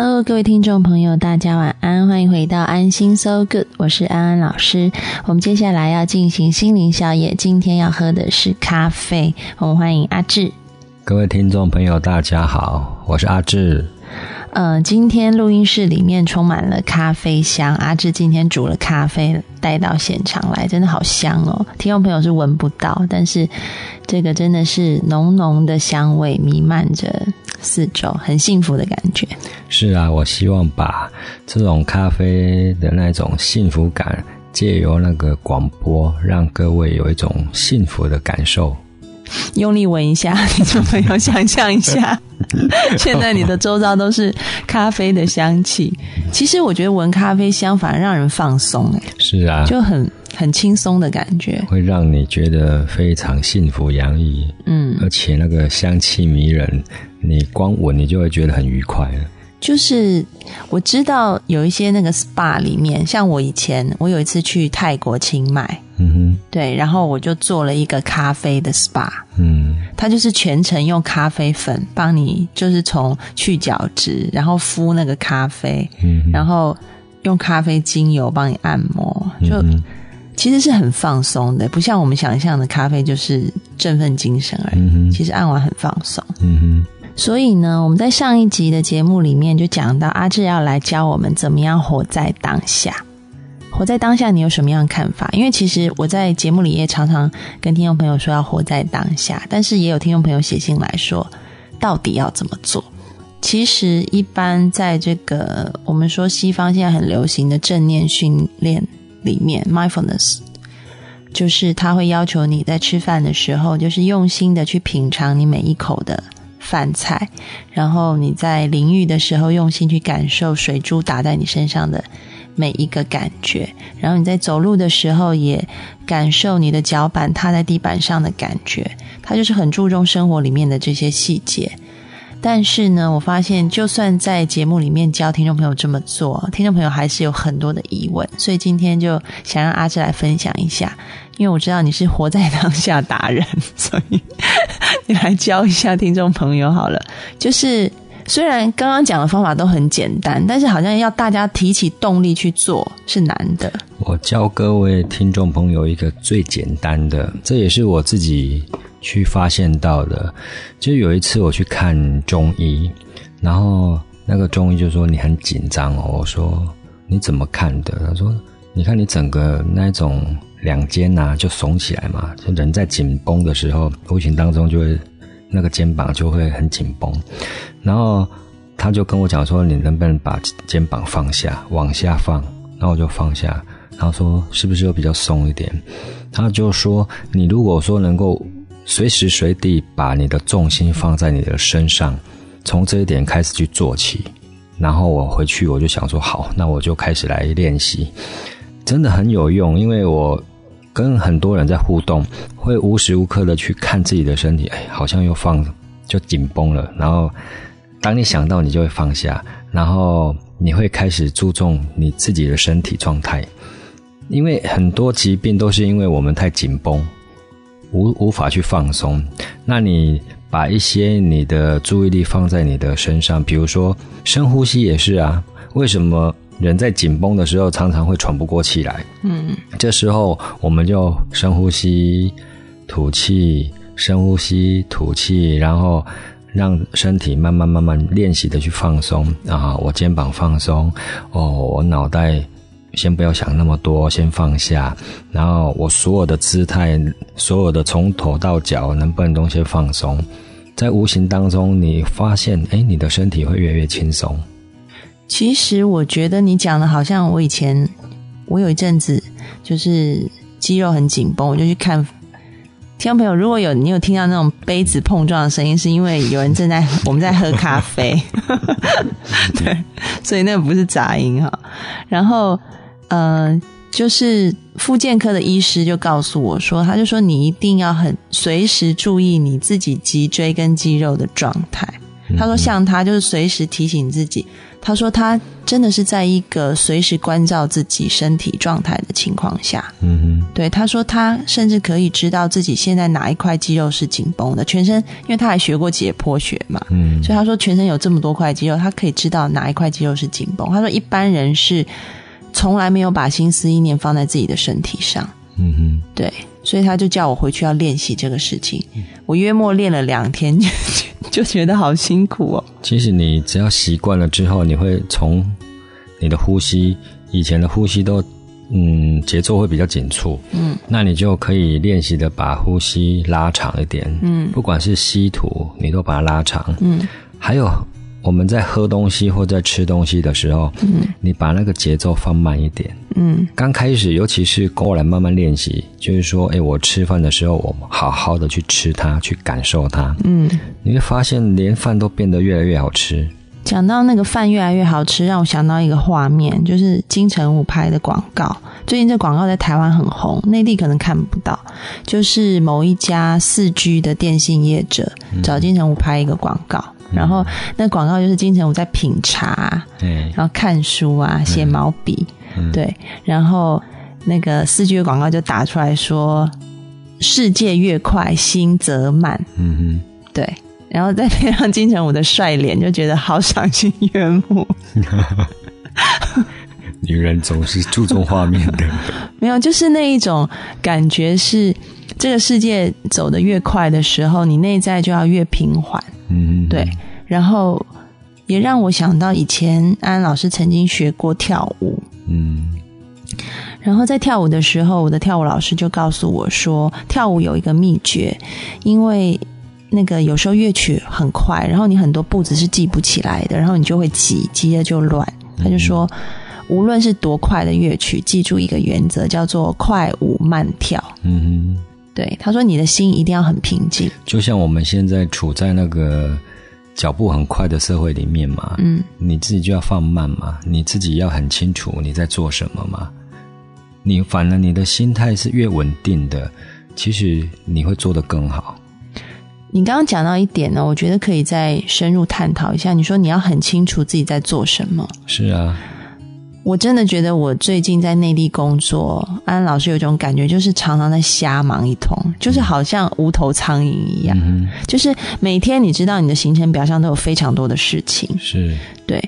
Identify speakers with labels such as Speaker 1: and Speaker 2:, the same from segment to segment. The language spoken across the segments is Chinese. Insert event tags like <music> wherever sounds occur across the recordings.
Speaker 1: Hello，各位听众朋友，大家晚安，欢迎回到安心 So Good，我是安安老师。我们接下来要进行心灵宵夜，今天要喝的是咖啡。我们欢迎阿志。
Speaker 2: 各位听众朋友，大家好，我是阿志。
Speaker 1: 呃，今天录音室里面充满了咖啡香，阿志今天煮了咖啡带到现场来，真的好香哦！听众朋友是闻不到，但是这个真的是浓浓的香味弥漫着四周，很幸福的感觉。
Speaker 2: 是啊，我希望把这种咖啡的那种幸福感，借由那个广播，让各位有一种幸福的感受。
Speaker 1: 用力闻一下，听众朋友想象一下，<laughs> 现在你的周遭都是咖啡的香气。其实我觉得闻咖啡香反而让人放松，哎，
Speaker 2: 是啊，
Speaker 1: 就很很轻松的感觉，
Speaker 2: 会让你觉得非常幸福洋溢。嗯，而且那个香气迷人，你光闻你就会觉得很愉快了。
Speaker 1: 就是我知道有一些那个 SPA 里面，像我以前我有一次去泰国清迈。嗯哼，对，然后我就做了一个咖啡的 SPA，嗯，它就是全程用咖啡粉帮你，就是从去角质，然后敷那个咖啡，嗯，然后用咖啡精油帮你按摩，就其实是很放松的，不像我们想象的咖啡就是振奋精神而已，其实按完很放松，嗯哼。所以呢，我们在上一集的节目里面就讲到阿志要来教我们怎么样活在当下。活在当下，你有什么样的看法？因为其实我在节目里也常常跟听众朋友说要活在当下，但是也有听众朋友写信来说，到底要怎么做？其实一般在这个我们说西方现在很流行的正念训练里面，mindfulness，就是他会要求你在吃饭的时候，就是用心的去品尝你每一口的饭菜，然后你在淋浴的时候用心去感受水珠打在你身上的。每一个感觉，然后你在走路的时候也感受你的脚板踏在地板上的感觉，他就是很注重生活里面的这些细节。但是呢，我发现就算在节目里面教听众朋友这么做，听众朋友还是有很多的疑问，所以今天就想让阿志来分享一下，因为我知道你是活在当下达人，所以你来教一下听众朋友好了，就是。虽然刚刚讲的方法都很简单，但是好像要大家提起动力去做是难的。
Speaker 2: 我教各位听众朋友一个最简单的，这也是我自己去发现到的。就有一次我去看中医，然后那个中医就说你很紧张哦。我说你怎么看的？他说你看你整个那种两肩呐就耸起来嘛，就人在紧绷的时候，无形当中就会。那个肩膀就会很紧绷，然后他就跟我讲说：“你能不能把肩膀放下，往下放？”然后我就放下，然后说：“是不是又比较松一点？”他就说：“你如果说能够随时随地把你的重心放在你的身上，从这一点开始去做起。”然后我回去我就想说：“好，那我就开始来练习，真的很有用，因为我。”跟很多人在互动，会无时无刻的去看自己的身体，哎，好像又放就紧绷了。然后，当你想到，你就会放下，然后你会开始注重你自己的身体状态。因为很多疾病都是因为我们太紧绷，无无法去放松。那你把一些你的注意力放在你的身上，比如说深呼吸也是啊。为什么？人在紧绷的时候，常常会喘不过气来。嗯，这时候我们就深呼吸、吐气，深呼吸、吐气，然后让身体慢慢慢慢练习的去放松啊。我肩膀放松，哦，我脑袋先不要想那么多，先放下。然后我所有的姿态，所有的从头到脚能不能都先放松？在无形当中，你发现，哎，你的身体会越来越轻松。
Speaker 1: 其实我觉得你讲的好像我以前，我有一阵子就是肌肉很紧绷，我就去看听众朋友，如果有你有听到那种杯子碰撞的声音，是因为有人正在 <laughs> 我们在喝咖啡，<laughs> 对，所以那个不是杂音哈。然后，呃，就是复健科的医师就告诉我说，他就说你一定要很随时注意你自己脊椎跟肌肉的状态。他说，像他就是随时提醒自己。他说他真的是在一个随时关照自己身体状态的情况下，嗯哼，对，他说他甚至可以知道自己现在哪一块肌肉是紧绷的，全身，因为他还学过解剖学嘛，嗯，所以他说全身有这么多块肌肉，他可以知道哪一块肌肉是紧绷。他说一般人是从来没有把心思意念放在自己的身体上，嗯哼，对，所以他就叫我回去要练习这个事情。我约莫练了两天。<laughs> 就觉得好辛苦哦。
Speaker 2: 其实你只要习惯了之后，你会从你的呼吸，以前的呼吸都嗯节奏会比较紧促，嗯，那你就可以练习的把呼吸拉长一点，嗯，不管是吸吐，你都把它拉长，嗯，还有。我们在喝东西或在吃东西的时候，嗯，你把那个节奏放慢一点，嗯，刚开始，尤其是过来慢慢练习，就是说，哎，我吃饭的时候，我好好的去吃它，去感受它，嗯，你会发现连饭都变得越来越好吃。
Speaker 1: 讲到那个饭越来越好吃，让我想到一个画面，就是金城武拍的广告。最近这广告在台湾很红，内地可能看不到。就是某一家四 G 的电信业者找金城武拍一个广告。然后那广告就是金城武在品茶，对，然后看书啊，写毛笔，对，然后那个四句的广告就打出来说：“世界越快，心则慢。”嗯哼，对，然后再配上金城武的帅脸，就觉得好赏心悦目。<laughs>
Speaker 2: 女人总是注重画面的，<laughs>
Speaker 1: 没有，就是那一种感觉是，这个世界走得越快的时候，你内在就要越平缓。嗯，对，然后也让我想到以前安老师曾经学过跳舞，嗯，然后在跳舞的时候，我的跳舞老师就告诉我说，跳舞有一个秘诀，因为那个有时候乐曲很快，然后你很多步子是记不起来的，然后你就会急，急了就乱。他就说，无论是多快的乐曲，记住一个原则，叫做快舞慢跳。嗯。对，他说：“你的心一定要很平静，
Speaker 2: 就像我们现在处在那个脚步很快的社会里面嘛。嗯，你自己就要放慢嘛，你自己要很清楚你在做什么嘛。你反而你的心态是越稳定的，其实你会做得更好。
Speaker 1: 你刚刚讲到一点呢，我觉得可以再深入探讨一下。你说你要很清楚自己在做什么，
Speaker 2: 是啊。”
Speaker 1: 我真的觉得我最近在内地工作，安老师有一种感觉，就是常常在瞎忙一通，就是好像无头苍蝇一样。嗯就是每天你知道你的行程表上都有非常多的事情，
Speaker 2: 是
Speaker 1: 对。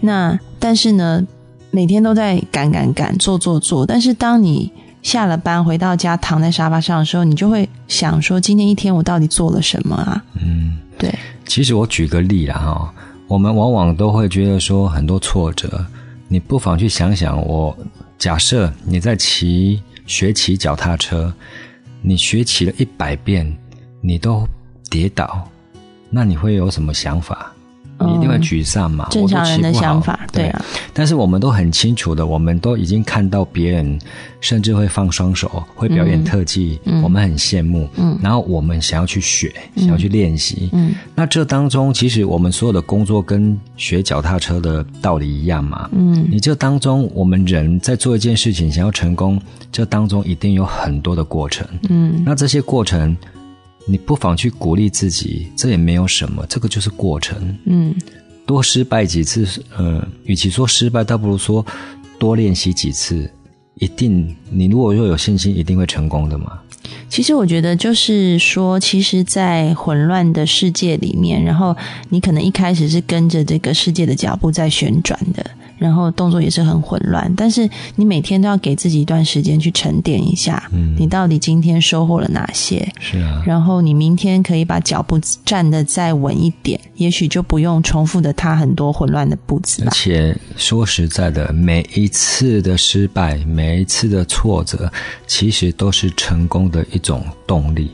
Speaker 1: 那但是呢，每天都在赶赶赶，做做做。但是当你下了班回到家，躺在沙发上的时候，你就会想说：今天一天我到底做了什么啊？嗯，对。
Speaker 2: 其实我举个例啦，哈，我们往往都会觉得说很多挫折。你不妨去想想，我假设你在骑学骑脚踏车，你学骑了一百遍，你都跌倒，那你会有什么想法？你一定会沮丧嘛？
Speaker 1: 正常人的想法，对啊。
Speaker 2: 但是我们都很清楚的，我们都已经看到别人甚至会放双手，会表演特技，我们很羡慕。嗯。然后我们想要去学，想要去练习。嗯。那这当中，其实我们所有的工作跟学脚踏车的道理一样嘛？嗯。你这当中，我们人在做一件事情想要成功，这当中一定有很多的过程。嗯。那这些过程。你不妨去鼓励自己，这也没有什么，这个就是过程。嗯，多失败几次，呃，与其说失败，倒不如说多练习几次，一定，你如果若有信心，一定会成功的嘛。
Speaker 1: 其实我觉得，就是说，其实，在混乱的世界里面，然后你可能一开始是跟着这个世界的脚步在旋转的。然后动作也是很混乱，但是你每天都要给自己一段时间去沉淀一下，嗯，你到底今天收获了哪些？
Speaker 2: 是啊，
Speaker 1: 然后你明天可以把脚步站得再稳一点，也许就不用重复的踏很多混乱的步子。
Speaker 2: 而且说实在的，每一次的失败，每一次的挫折，其实都是成功的一种动力，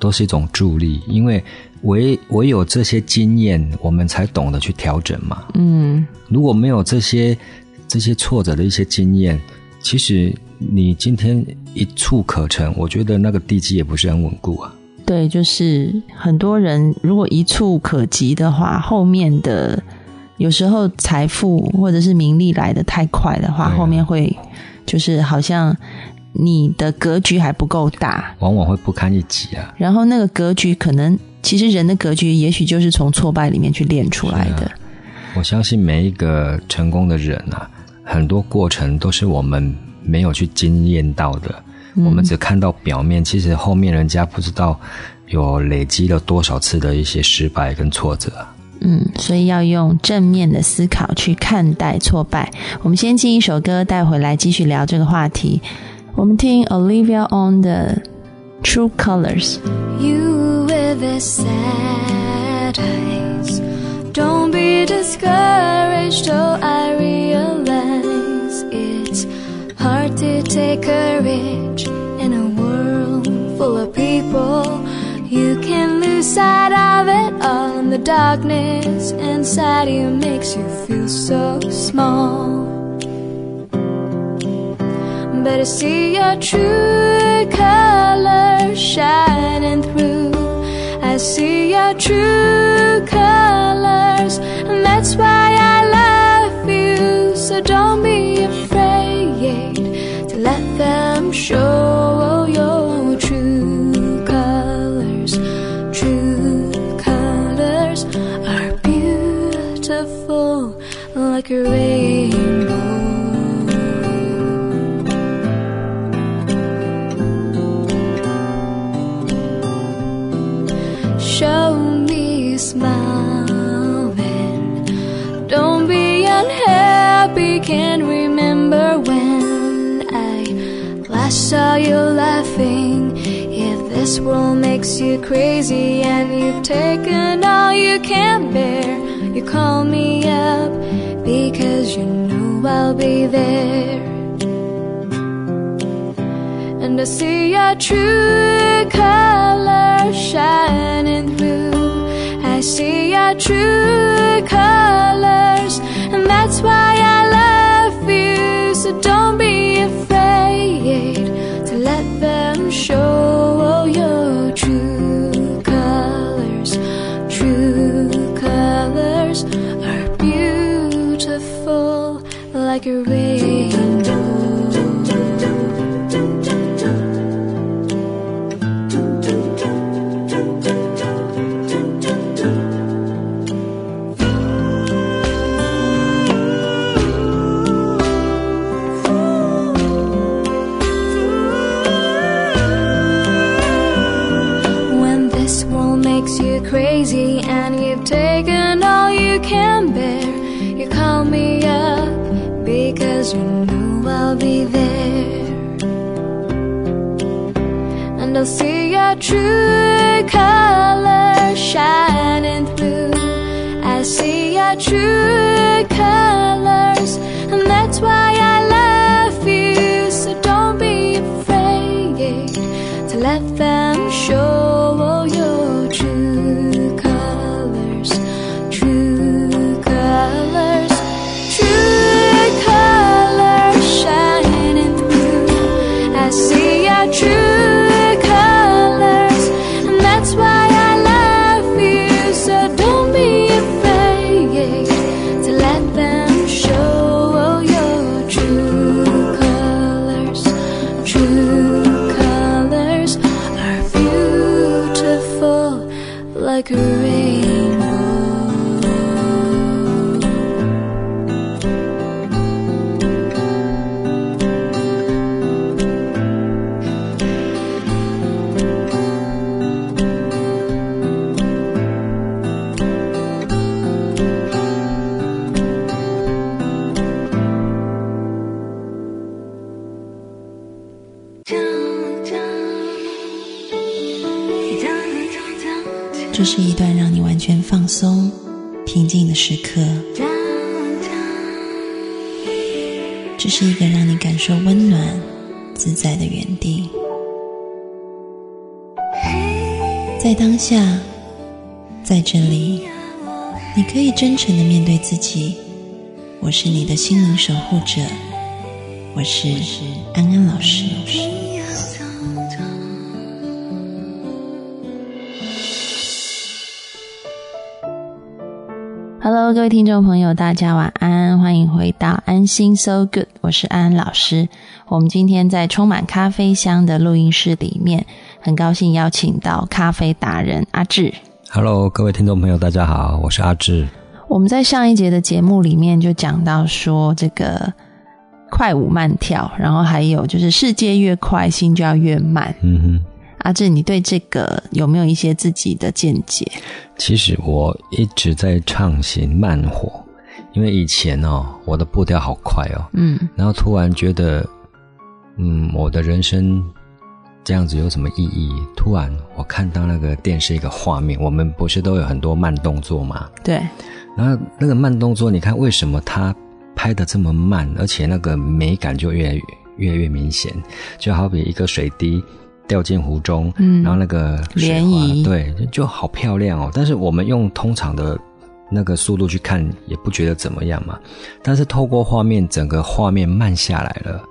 Speaker 2: 都是一种助力，因为。唯唯有这些经验，我们才懂得去调整嘛。嗯，如果没有这些这些挫折的一些经验，其实你今天一触可成，我觉得那个地基也不是很稳固啊。
Speaker 3: 对，就是很多人如果一触可及的话，后面的有时候财富或者是名利来的太快的话，后面会就是好像你的格局还不够大，
Speaker 2: 往往会不堪一击啊。
Speaker 3: 然后那个格局可能，其实人的格局也许就是从挫败里面去练出来的。
Speaker 2: 我相信每一个成功的人啊，很多过程都是我们没有去经验到的。我们只看到表面，其实后面人家不知道有累积了多少次的一些失败跟挫折。
Speaker 3: 嗯，所以要用正面的思考去看待挫败。我们先进一首歌带回来，继续聊这个话题。我们听 Olivia on 的 True Colors。You with the sad eyes, don't be discouraged. Oh, I realize it's hard to take courage in a world full of people. You can lose sight of it all, and the darkness inside you makes you feel so small. But I see your true colors shining through. I see your true colors, and that's why I love you. So don't be afraid to let them show World makes you crazy and you've taken all you can bear, you call me up because you know I'll be there. And I see your true colors shining through. I see your true colors, and that's why I love you. So don't be afraid to let them show makes you crazy and you've taken all you can bear, you call me up because you know I'll be there. And I'll see your true colors shining through. I see your true colors, and that's why I 在这里，你可以真诚的面对自己。我是你的心灵守护者，我是安安老师。
Speaker 1: Hello，各位听众朋友，大家晚安，欢迎回到安心 So Good，我是安安老师。我们今天在充满咖啡香的录音室里面，很高兴邀请到咖啡达人阿志。
Speaker 2: Hello，各位听众朋友，大家好，我是阿志。
Speaker 1: 我们在上一节的节目里面就讲到说，这个快舞慢跳，然后还有就是世界越快，心就要越慢。嗯哼。阿志，你对这个有没有一些自己的见解？
Speaker 2: 其实我一直在畅行慢火，因为以前哦，我的步调好快哦，嗯，然后突然觉得，嗯，我的人生这样子有什么意义？突然我看到那个电视一个画面，我们不是都有很多慢动作吗？
Speaker 1: 对，
Speaker 2: 然后那个慢动作，你看为什么它拍的这么慢，而且那个美感就越越越明显，就好比一个水滴。掉进湖中，嗯，然后那个
Speaker 1: 涟漪，
Speaker 2: 对，就好漂亮哦。但是我们用通常的那个速度去看，也不觉得怎么样嘛。但是透过画面，整个画面慢下来了。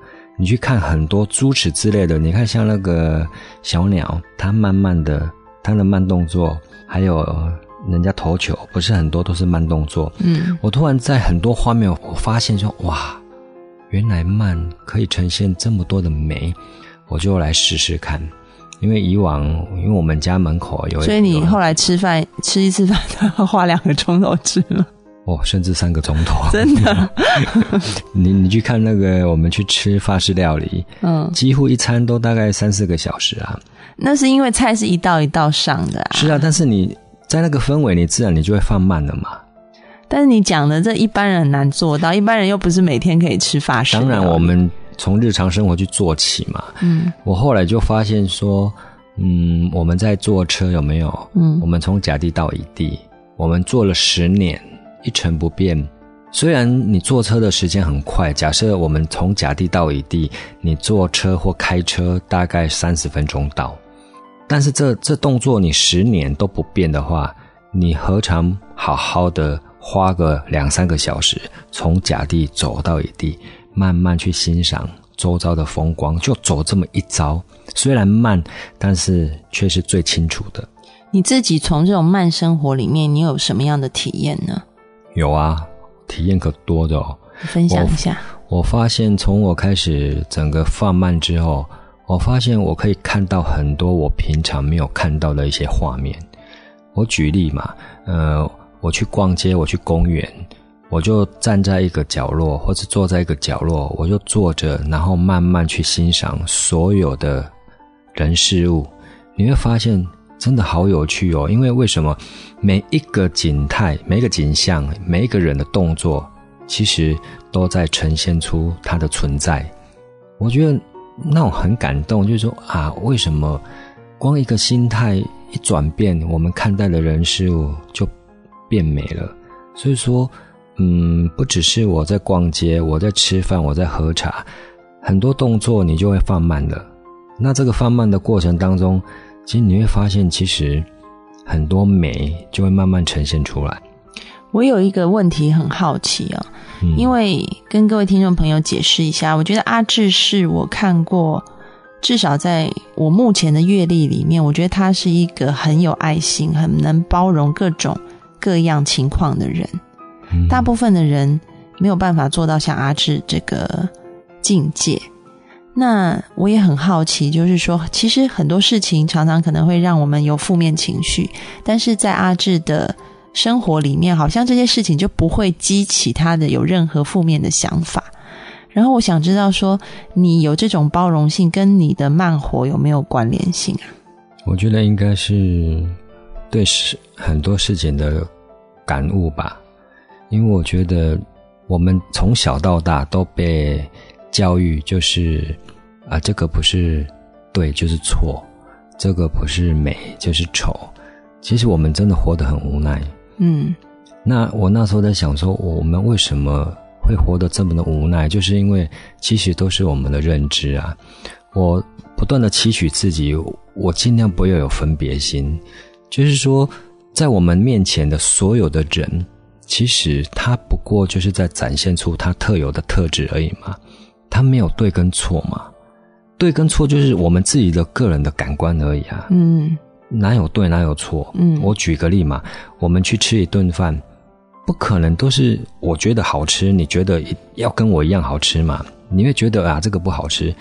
Speaker 2: 你去看很多猪齿之类的，你看像那个小鸟，它慢慢的，它的慢动作，还有人家投球，不是很多都是慢动作。嗯，我突然在很多画面，我发现说，哇，原来慢可以呈现这么多的美。我就来试试看，因为以往，因为我们家门口有，
Speaker 1: 所以你后来吃饭吃一次饭都要 <laughs> 花两个钟头吃了，
Speaker 2: 哦，甚至三个钟头，<laughs> <laughs>
Speaker 1: 真的。<laughs>
Speaker 2: 你你去看那个，我们去吃法式料理，嗯，几乎一餐都大概三四个小时啊。
Speaker 1: 那是因为菜是一道一道上的啊，
Speaker 2: 是啊。但是你在那个氛围，你自然你就会放慢了嘛。
Speaker 1: 但是你讲的这一般人很难做到，一般人又不是每天可以吃法式。
Speaker 2: 当然我们。从日常生活去做起嘛，嗯，我后来就发现说，嗯，我们在坐车有没有？嗯，我们从甲地到乙地，我们坐了十年一成不变。虽然你坐车的时间很快，假设我们从甲地到乙地，你坐车或开车大概三十分钟到，但是这这动作你十年都不变的话，你何尝好好的花个两三个小时从甲地走到乙地？慢慢去欣赏周遭的风光，就走这么一遭。虽然慢，但是却是最清楚的。
Speaker 1: 你自己从这种慢生活里面，你有什么样的体验呢？
Speaker 2: 有啊，体验可多的哦。
Speaker 1: 分享一下。
Speaker 2: 我发现，从我开始整个放慢之后，我发现我可以看到很多我平常没有看到的一些画面。我举例嘛，呃，我去逛街，我去公园。我就站在一个角落，或者坐在一个角落，我就坐着，然后慢慢去欣赏所有的人事物。你会发现，真的好有趣哦！因为为什么每一个景态、每一个景象、每一个人的动作，其实都在呈现出它的存在。我觉得那种很感动，就是说啊，为什么光一个心态一转变，我们看待的人事物就变美了？所以说。嗯，不只是我在逛街，我在吃饭，我在喝茶，很多动作你就会放慢了。那这个放慢的过程当中，其实你会发现，其实很多美就会慢慢呈现出来。
Speaker 1: 我有一个问题很好奇啊，因为跟各位听众朋友解释一下，我觉得阿志是我看过，至少在我目前的阅历里面，我觉得他是一个很有爱心、很能包容各种各样情况的人。大部分的人没有办法做到像阿志这个境界。那我也很好奇，就是说，其实很多事情常常可能会让我们有负面情绪，但是在阿志的生活里面，好像这些事情就不会激起他的有任何负面的想法。然后我想知道，说你有这种包容性，跟你的慢活有没有关联性啊？
Speaker 2: 我觉得应该是对事很多事情的感悟吧。因为我觉得，我们从小到大都被教育，就是啊，这个不是对就是错，这个不是美就是丑。其实我们真的活得很无奈。嗯，那我那时候在想说，我们为什么会活得这么的无奈？就是因为其实都是我们的认知啊。我不断的期许自己，我尽量不要有分别心，就是说，在我们面前的所有的人。其实他不过就是在展现出他特有的特质而已嘛，他没有对跟错嘛，对跟错就是我们自己的个人的感官而已啊，嗯，哪有对哪有错？嗯，我举个例嘛，我们去吃一顿饭，不可能都是我觉得好吃，你觉得要跟我一样好吃嘛？你会觉得啊，这个不好吃。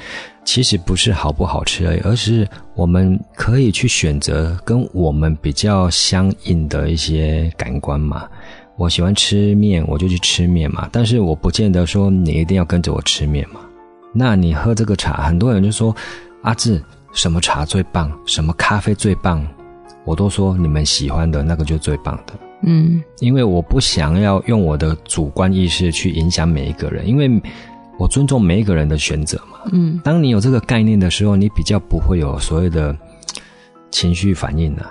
Speaker 2: 其实不是好不好吃而已，而是我们可以去选择跟我们比较相应的一些感官嘛。我喜欢吃面，我就去吃面嘛。但是我不见得说你一定要跟着我吃面嘛。那你喝这个茶，很多人就说阿志，什么茶最棒，什么咖啡最棒，我都说你们喜欢的那个就最棒的。嗯，因为我不想要用我的主观意识去影响每一个人，因为我尊重每一个人的选择嘛。嗯，当你有这个概念的时候，你比较不会有所谓的情绪反应的。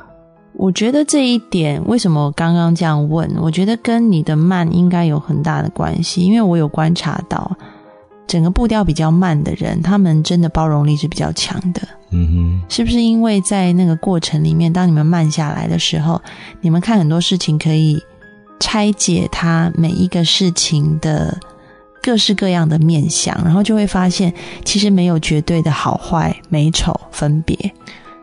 Speaker 1: 我觉得这一点为什么我刚刚这样问？我觉得跟你的慢应该有很大的关系，因为我有观察到，整个步调比较慢的人，他们真的包容力是比较强的。嗯哼，是不是因为在那个过程里面，当你们慢下来的时候，你们看很多事情可以拆解它每一个事情的各式各样的面相，然后就会发现，其实没有绝对的好坏、美丑分别，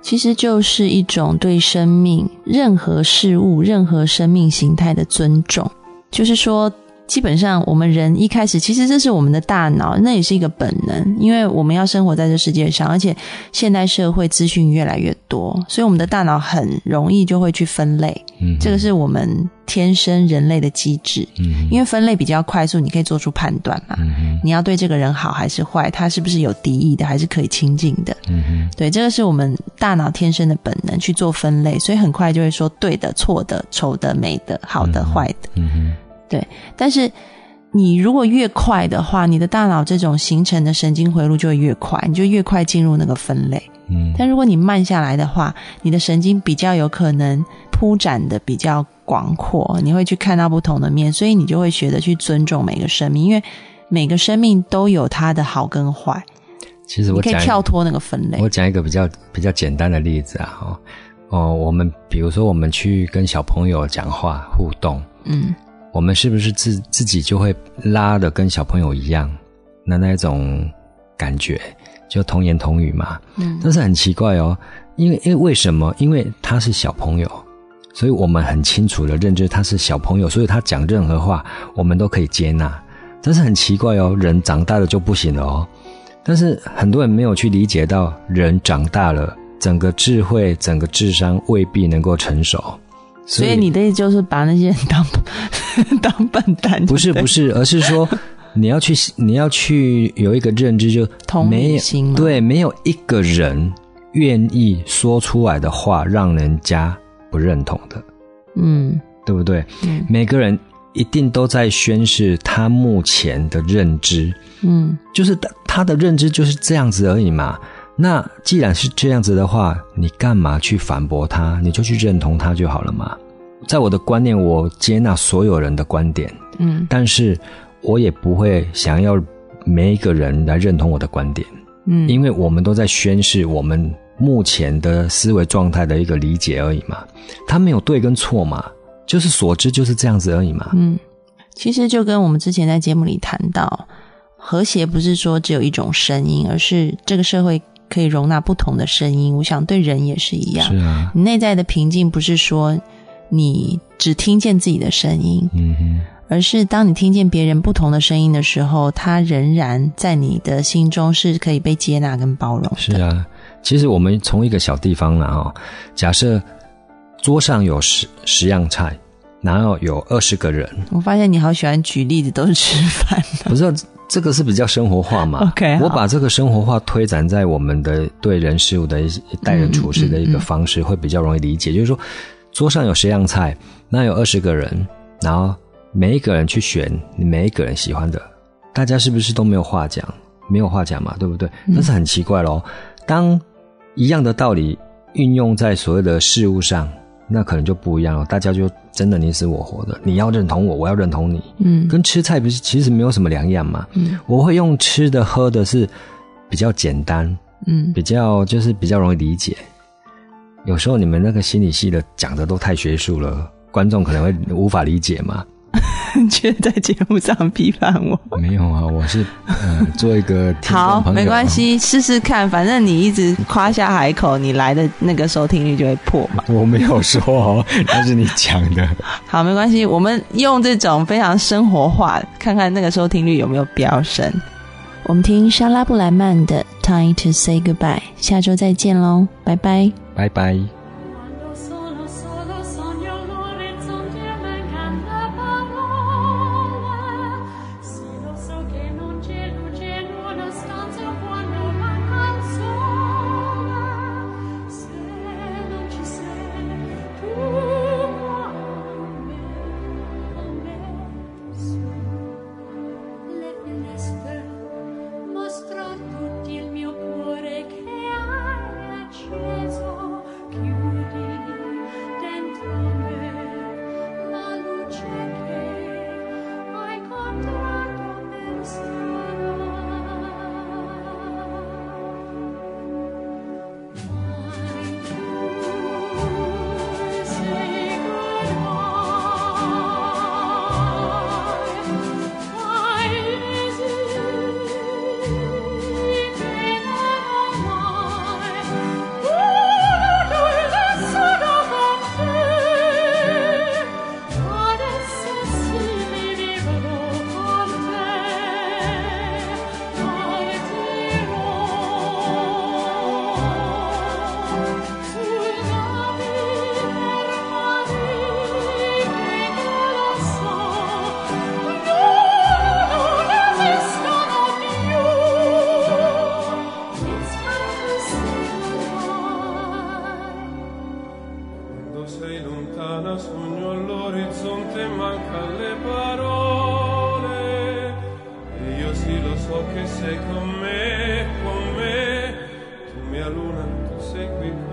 Speaker 1: 其实就是一种对生命、任何事物、任何生命形态的尊重，就是说。基本上，我们人一开始其实这是我们的大脑，那也是一个本能，因为我们要生活在这世界上，而且现代社会资讯越来越多，所以我们的大脑很容易就会去分类。嗯，这个是我们天生人类的机制。嗯，因为分类比较快速，你可以做出判断嘛。嗯你要对这个人好还是坏，他是不是有敌意的，还是可以亲近的？嗯对，这个是我们大脑天生的本能去做分类，所以很快就会说对的、错的、丑的、美的、好的、坏的。嗯对，但是你如果越快的话，你的大脑这种形成的神经回路就会越快，你就越快进入那个分类。嗯，但如果你慢下来的话，你的神经比较有可能铺展的比较广阔，你会去看到不同的面，所以你就会学着去尊重每个生命，因为每个生命都有它的好跟坏。
Speaker 2: 其实我
Speaker 1: 可以跳脱那个分类。
Speaker 2: 我讲一个比较比较简单的例子啊，哦哦，我们比如说我们去跟小朋友讲话互动，嗯。我们是不是自自己就会拉的跟小朋友一样，那那种感觉就童言童语嘛？嗯，但是很奇怪哦，因为因为为什么？因为他是小朋友，所以我们很清楚的认知他是小朋友，所以他讲任何话我们都可以接纳。但是很奇怪哦，人长大了就不行了哦。但是很多人没有去理解到，人长大了，整个智慧、整个智商未必能够成熟。
Speaker 1: 所以你的意思就是把那些人当 <laughs> 当笨蛋？
Speaker 2: 不是不是，而是说你要去你要去有一个认知，就
Speaker 1: 同理心
Speaker 2: 对，没有一个人愿意说出来的话让人家不认同的，嗯，对不对？嗯，每个人一定都在宣示他目前的认知，嗯，就是他他的认知就是这样子而已嘛。那既然是这样子的话，你干嘛去反驳他？你就去认同他就好了嘛。在我的观念，我接纳所有人的观点，嗯，但是我也不会想要每一个人来认同我的观点，嗯，因为我们都在宣示我们目前的思维状态的一个理解而已嘛。他没有对跟错嘛，就是所知就是这样子而已嘛。嗯，
Speaker 1: 其实就跟我们之前在节目里谈到，和谐不是说只有一种声音，而是这个社会。可以容纳不同的声音，我想对人也是一样。
Speaker 2: 是啊，
Speaker 1: 你内在的平静不是说你只听见自己的声音，嗯哼，而是当你听见别人不同的声音的时候，它仍然在你的心中是可以被接纳跟包容的。
Speaker 2: 是啊，其实我们从一个小地方呢，哈，假设桌上有十十样菜，然后有二十个人，
Speaker 1: 我发现你好喜欢举例子，都是吃饭，
Speaker 2: 不是。这个是比较生活化嘛
Speaker 1: ？OK，
Speaker 2: 我把这个生活化推展在我们的对人事物的一待人处事的一个方式，会比较容易理解。就是说，桌上有十样菜，那有二十个人，然后每一个人去选每一个人喜欢的，大家是不是都没有话讲？没有话讲嘛，对不对？但是很奇怪咯，当一样的道理运用在所有的事物上。那可能就不一样了，大家就真的你死我活的，你要认同我，我要认同你，嗯，跟吃菜不是其实没有什么两样嘛，嗯，我会用吃的喝的是比较简单，嗯，比较就是比较容易理解。有时候你们那个心理系的讲的都太学术了，观众可能会无法理解嘛。<laughs>
Speaker 1: 觉得在节目上批判我？
Speaker 4: 没有啊，我是呃 <laughs> 做一个
Speaker 1: 好，没关系，试试看，反正你一直夸下海口，你来的那个收听率就会破嘛。<laughs>
Speaker 4: 我没有说哦，那是你讲的。
Speaker 1: 好，没关系，我们用这种非常生活化，看看那个收听率有没有飙升。我们听莎拉布莱曼的《Time to Say Goodbye》，下周再见喽，拜拜，
Speaker 4: 拜拜。
Speaker 5: Sei con me, con me, tu mia luna, tu me.